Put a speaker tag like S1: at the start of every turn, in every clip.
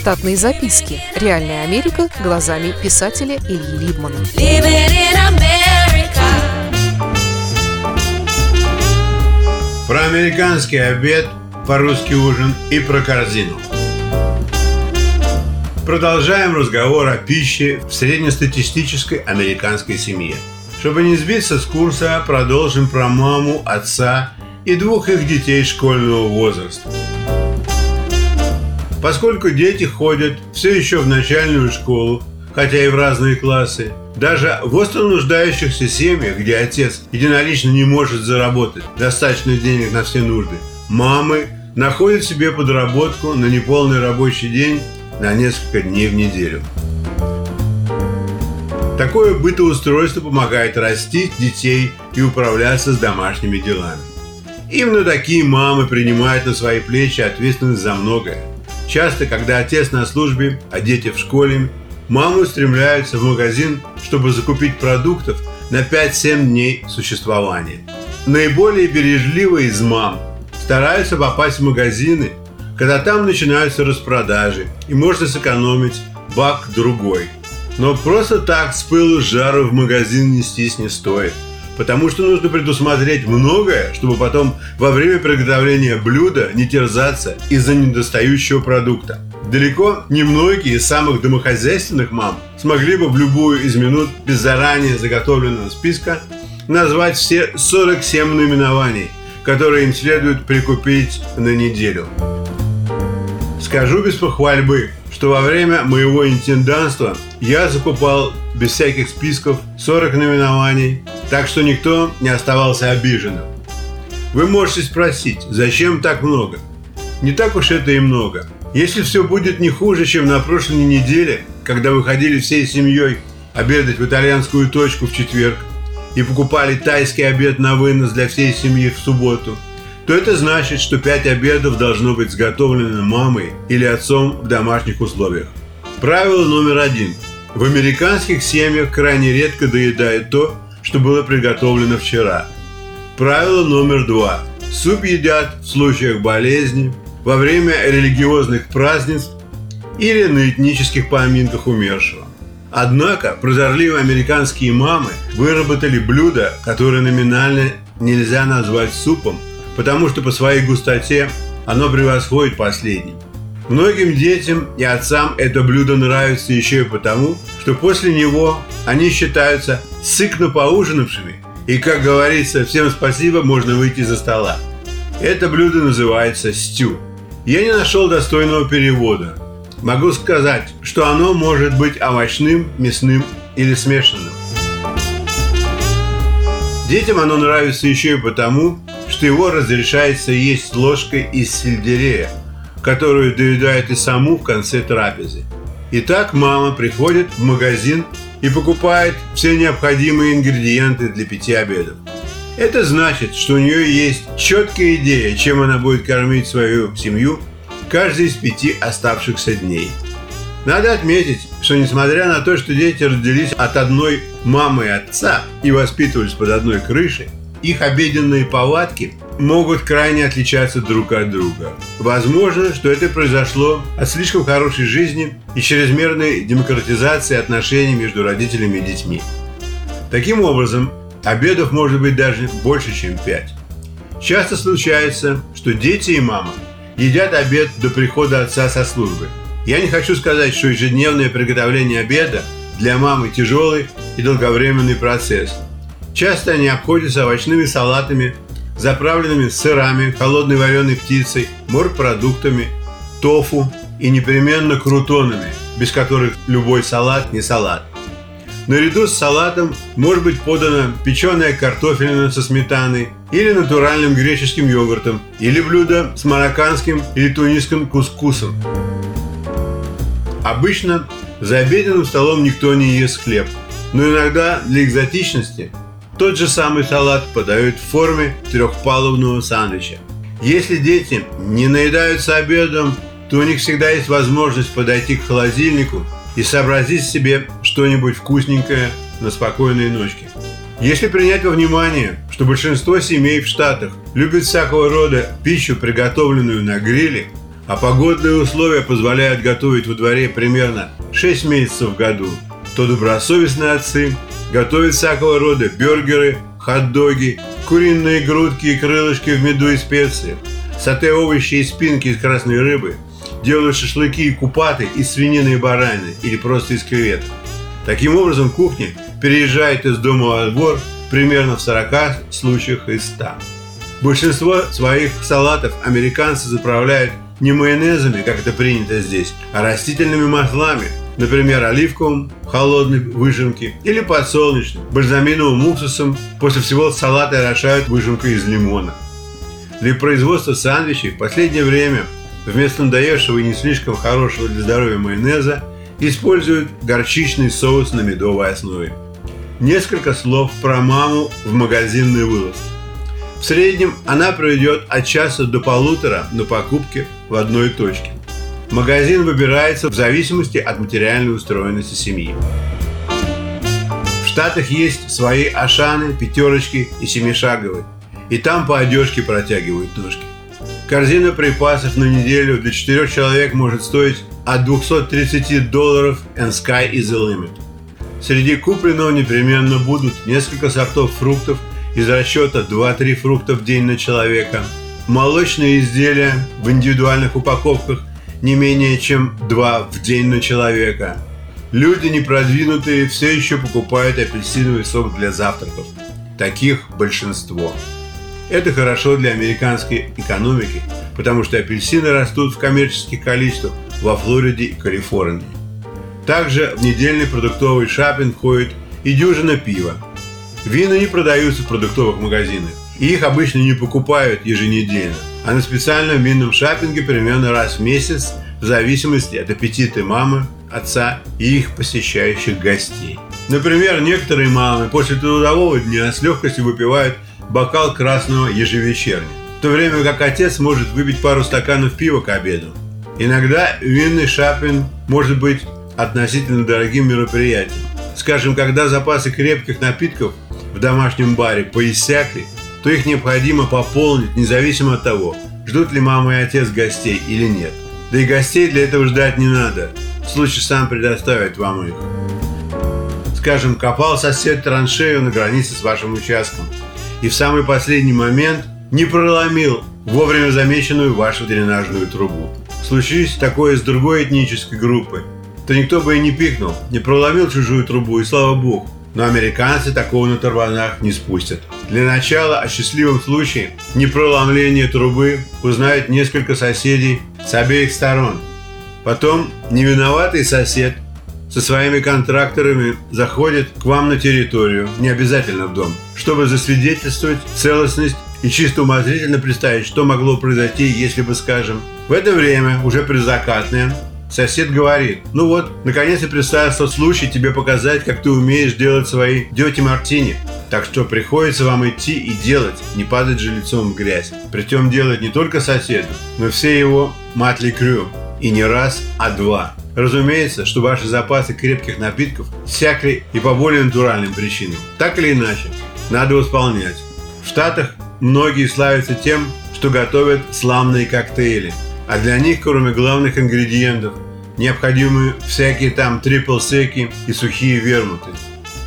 S1: Штатные записки. Реальная Америка глазами писателя Ильи Либмана.
S2: Про американский обед, по-русски ужин и про корзину. Продолжаем разговор о пище в среднестатистической американской семье. Чтобы не сбиться с курса, продолжим про маму, отца и двух их детей школьного возраста. Поскольку дети ходят все еще в начальную школу, хотя и в разные классы, даже в остро нуждающихся семьях, где отец единолично не может заработать достаточно денег на все нужды, мамы находят себе подработку на неполный рабочий день на несколько дней в неделю. Такое бытоустройство помогает растить детей и управляться с домашними делами. Именно такие мамы принимают на свои плечи ответственность за многое. Часто, когда отец на службе, а дети в школе, мамы устремляются в магазин, чтобы закупить продуктов на 5-7 дней существования. Наиболее бережливые из мам стараются попасть в магазины, когда там начинаются распродажи, и можно сэкономить бак другой. Но просто так с пылу с жару в магазин нестись не стоит – Потому что нужно предусмотреть многое, чтобы потом во время приготовления блюда не терзаться из-за недостающего продукта. Далеко не многие из самых домохозяйственных мам смогли бы в любую из минут без заранее заготовленного списка назвать все 47 наименований, которые им следует прикупить на неделю. Скажу без похвальбы, что во время моего интенданства я закупал без всяких списков 40 наименований, так что никто не оставался обиженным. Вы можете спросить, зачем так много? Не так уж это и много. Если все будет не хуже, чем на прошлой неделе, когда вы ходили всей семьей обедать в итальянскую точку в четверг и покупали тайский обед на вынос для всей семьи в субботу, то это значит, что пять обедов должно быть сготовлено мамой или отцом в домашних условиях. Правило номер один. В американских семьях крайне редко доедают то, что было приготовлено вчера. Правило номер два. Суп едят в случаях болезни, во время религиозных празднеств или на этнических поминках умершего. Однако прозорливые американские мамы выработали блюдо, которое номинально нельзя назвать супом, потому что по своей густоте оно превосходит последний. Многим детям и отцам это блюдо нравится еще и потому, что после него они считаются сыкно поужинавшими, и, как говорится, всем спасибо, можно выйти за стола. Это блюдо называется стю. Я не нашел достойного перевода. Могу сказать, что оно может быть овощным, мясным или смешанным. Детям оно нравится еще и потому, что его разрешается есть ложкой из сельдерея – которую доедает и саму в конце трапезы. Итак, мама приходит в магазин и покупает все необходимые ингредиенты для пяти обедов. Это значит, что у нее есть четкая идея, чем она будет кормить свою семью каждый из пяти оставшихся дней. Надо отметить, что несмотря на то, что дети родились от одной мамы и отца и воспитывались под одной крышей, их обеденные палатки могут крайне отличаться друг от друга. Возможно, что это произошло от слишком хорошей жизни и чрезмерной демократизации отношений между родителями и детьми. Таким образом, обедов может быть даже больше, чем пять. Часто случается, что дети и мама едят обед до прихода отца со службы. Я не хочу сказать, что ежедневное приготовление обеда для мамы тяжелый и долговременный процесс. Часто они обходятся овощными салатами заправленными сырами, холодной вареной птицей, морпродуктами, тофу и непременно крутонами, без которых любой салат не салат. Наряду с салатом может быть подана печеная картофелина со сметаной или натуральным греческим йогуртом, или блюдо с марокканским или тунисским кускусом. Обычно за обеденным столом никто не ест хлеб, но иногда для экзотичности тот же самый салат подают в форме трехпалубного сандвича. Если дети не наедаются обедом, то у них всегда есть возможность подойти к холодильнику и сообразить себе что-нибудь вкусненькое на спокойной ночке. Если принять во внимание, что большинство семей в Штатах любят всякого рода пищу, приготовленную на гриле, а погодные условия позволяют готовить во дворе примерно 6 месяцев в году, то добросовестные отцы готовят всякого рода бюргеры, хот-доги, куриные грудки и крылышки в меду и специи, сате овощи и спинки из красной рыбы, делают шашлыки и купаты из свинины и баранины или просто из креветок. Таким образом, кухня переезжает из дома во двор примерно в 40 случаях из 100. Большинство своих салатов американцы заправляют не майонезами, как это принято здесь, а растительными маслами, например, оливковым, холодной выжимки, или подсолнечным, бальзаминовым уксусом. После всего салаты орошают выжимкой из лимона. Для производства сандвичей в последнее время вместо надоевшего и не слишком хорошего для здоровья майонеза используют горчичный соус на медовой основе. Несколько слов про маму в магазинной вылазке. В среднем она проведет от часа до полутора на покупке в одной точке. Магазин выбирается в зависимости от материальной устроенности семьи. В Штатах есть свои ашаны, пятерочки и семишаговые. И там по одежке протягивают ножки. Корзина припасов на неделю для четырех человек может стоить от 230 долларов and sky is the limit. Среди купленного непременно будут несколько сортов фруктов из расчета 2-3 фрукта в день на человека, молочные изделия в индивидуальных упаковках не менее чем 2 в день на человека. Люди непродвинутые все еще покупают апельсиновый сок для завтраков. Таких большинство. Это хорошо для американской экономики, потому что апельсины растут в коммерческих количествах во Флориде и Калифорнии. Также в недельный продуктовый шапинг входит и дюжина пива. Вина не продаются в продуктовых магазинах, и их обычно не покупают еженедельно, а на специальном винном шапинге примерно раз в месяц в зависимости от аппетита мамы, отца и их посещающих гостей. Например, некоторые мамы после трудового дня с легкостью выпивают бокал красного ежевечерня, в то время как отец может выпить пару стаканов пива к обеду. Иногда винный шапинг может быть относительно дорогим мероприятием. Скажем, когда запасы крепких напитков в домашнем баре поиссякли, то их необходимо пополнить независимо от того, ждут ли мама и отец гостей или нет. Да и гостей для этого ждать не надо. Случай сам предоставит вам их. Скажем, копал сосед траншею на границе с вашим участком и в самый последний момент не проломил вовремя замеченную вашу дренажную трубу. Случись такое с другой этнической группой, то никто бы и не пикнул, не проломил чужую трубу, и слава богу. Но американцы такого на тарванах не спустят. Для начала о счастливом случае непроломления трубы узнают несколько соседей с обеих сторон. Потом невиноватый сосед со своими контракторами заходит к вам на территорию, не обязательно в дом, чтобы засвидетельствовать целостность и чисто умозрительно представить, что могло произойти, если бы, скажем, в это время, уже предзакатное, Сосед говорит, ну вот, наконец-то представился случай тебе показать, как ты умеешь делать свои дети мартини. Так что приходится вам идти и делать, не падать же лицом в грязь. Причем делать не только соседу, но все его матли крю. И не раз, а два. Разумеется, что ваши запасы крепких напитков всякли и по более натуральным причинам. Так или иначе, надо восполнять. В Штатах многие славятся тем, что готовят славные коктейли – а для них, кроме главных ингредиентов, необходимы всякие там трипл-секи и сухие вермуты.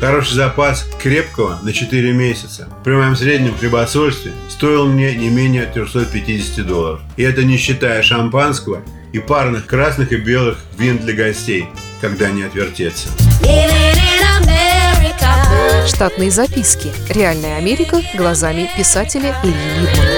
S2: Хороший запас крепкого на 4 месяца при моем среднем хлебосольстве стоил мне не менее 350 долларов. И это не считая шампанского и парных красных и белых вин для гостей, когда не отвертеться.
S1: Штатные записки. Реальная Америка глазами писателя Ильи Либмана.